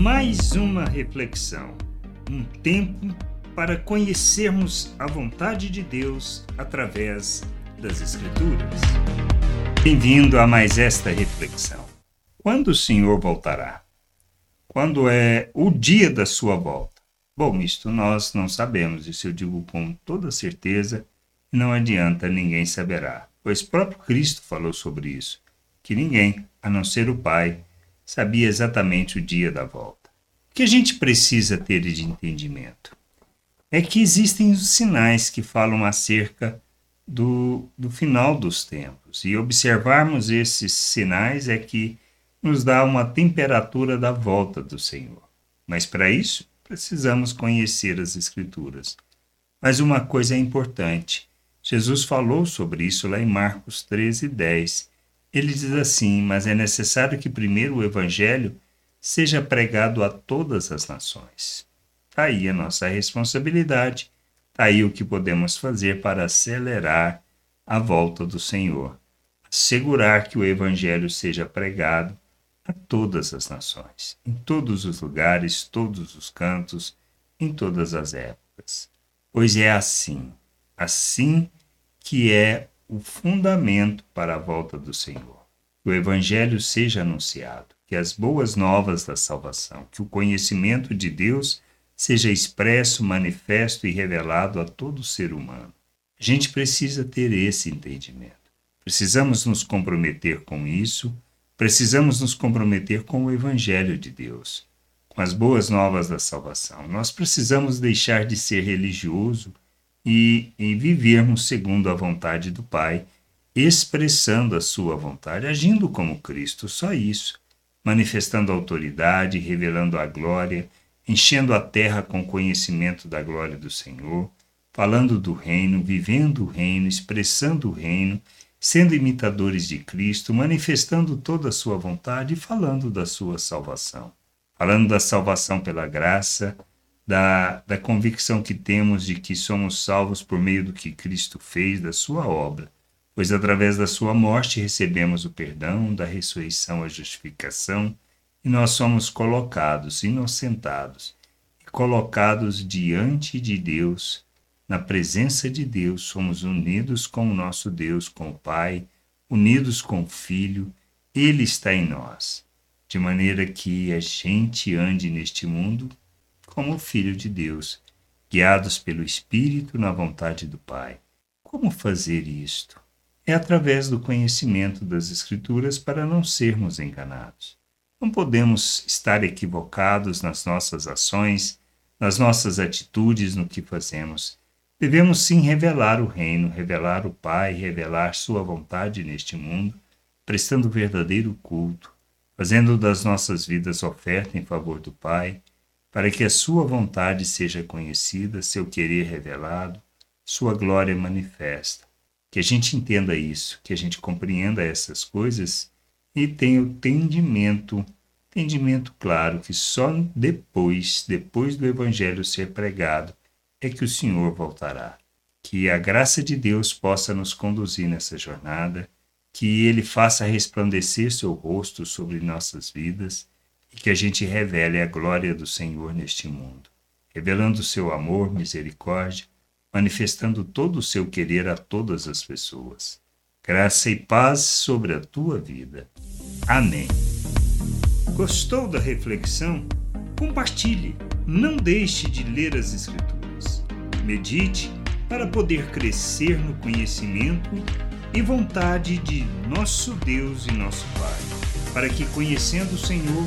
Mais uma reflexão, um tempo para conhecermos a vontade de Deus através das Escrituras. Bem-vindo a mais esta reflexão. Quando o Senhor voltará? Quando é o dia da sua volta? Bom, isto nós não sabemos, isso eu digo com toda certeza, não adianta, ninguém saberá, pois próprio Cristo falou sobre isso, que ninguém, a não ser o Pai, sabia exatamente o dia da volta. O que a gente precisa ter de entendimento é que existem os sinais que falam acerca do, do final dos tempos, e observarmos esses sinais é que nos dá uma temperatura da volta do Senhor. Mas para isso, precisamos conhecer as Escrituras. Mas uma coisa é importante: Jesus falou sobre isso lá em Marcos 13, 10 ele diz assim: Mas é necessário que primeiro o Evangelho seja pregado a todas as nações. Está aí a nossa responsabilidade, está aí o que podemos fazer para acelerar a volta do Senhor. Assegurar que o Evangelho seja pregado a todas as nações, em todos os lugares, todos os cantos, em todas as épocas. Pois é assim, assim que é o fundamento para a volta do Senhor. Que o Evangelho seja anunciado, que as boas novas da salvação, que o conhecimento de Deus seja expresso, manifesto e revelado a todo ser humano. A gente precisa ter esse entendimento. Precisamos nos comprometer com isso, precisamos nos comprometer com o Evangelho de Deus, com as boas novas da salvação. Nós precisamos deixar de ser religioso e, e vivermos segundo a vontade do Pai, expressando a sua vontade, agindo como Cristo, só isso, manifestando autoridade, revelando a glória, enchendo a terra com conhecimento da glória do Senhor, falando do reino, vivendo o reino, expressando o reino, sendo imitadores de Cristo, manifestando toda a sua vontade e falando da sua salvação. Falando da salvação pela graça, da, da convicção que temos de que somos salvos por meio do que Cristo fez, da sua obra, pois através da sua morte recebemos o perdão, da ressurreição a justificação, e nós somos colocados, inocentados, e colocados diante de Deus, na presença de Deus, somos unidos com o nosso Deus, com o Pai, unidos com o Filho, Ele está em nós, de maneira que a gente ande neste mundo como filho de Deus, guiados pelo Espírito na vontade do Pai. Como fazer isto? É através do conhecimento das Escrituras para não sermos enganados. Não podemos estar equivocados nas nossas ações, nas nossas atitudes, no que fazemos. Devemos sim revelar o Reino, revelar o Pai, revelar Sua vontade neste mundo, prestando verdadeiro culto, fazendo das nossas vidas oferta em favor do Pai, para que a sua vontade seja conhecida, seu querer revelado, sua glória manifesta. Que a gente entenda isso, que a gente compreenda essas coisas e tenha o entendimento, entendimento claro que só depois, depois do evangelho ser pregado, é que o Senhor voltará. Que a graça de Deus possa nos conduzir nessa jornada, que ele faça resplandecer seu rosto sobre nossas vidas e que a gente revele a glória do Senhor neste mundo, revelando o seu amor, misericórdia, manifestando todo o seu querer a todas as pessoas. Graça e paz sobre a tua vida. Amém. Gostou da reflexão? Compartilhe. Não deixe de ler as Escrituras. Medite para poder crescer no conhecimento e vontade de nosso Deus e nosso Pai, para que, conhecendo o Senhor,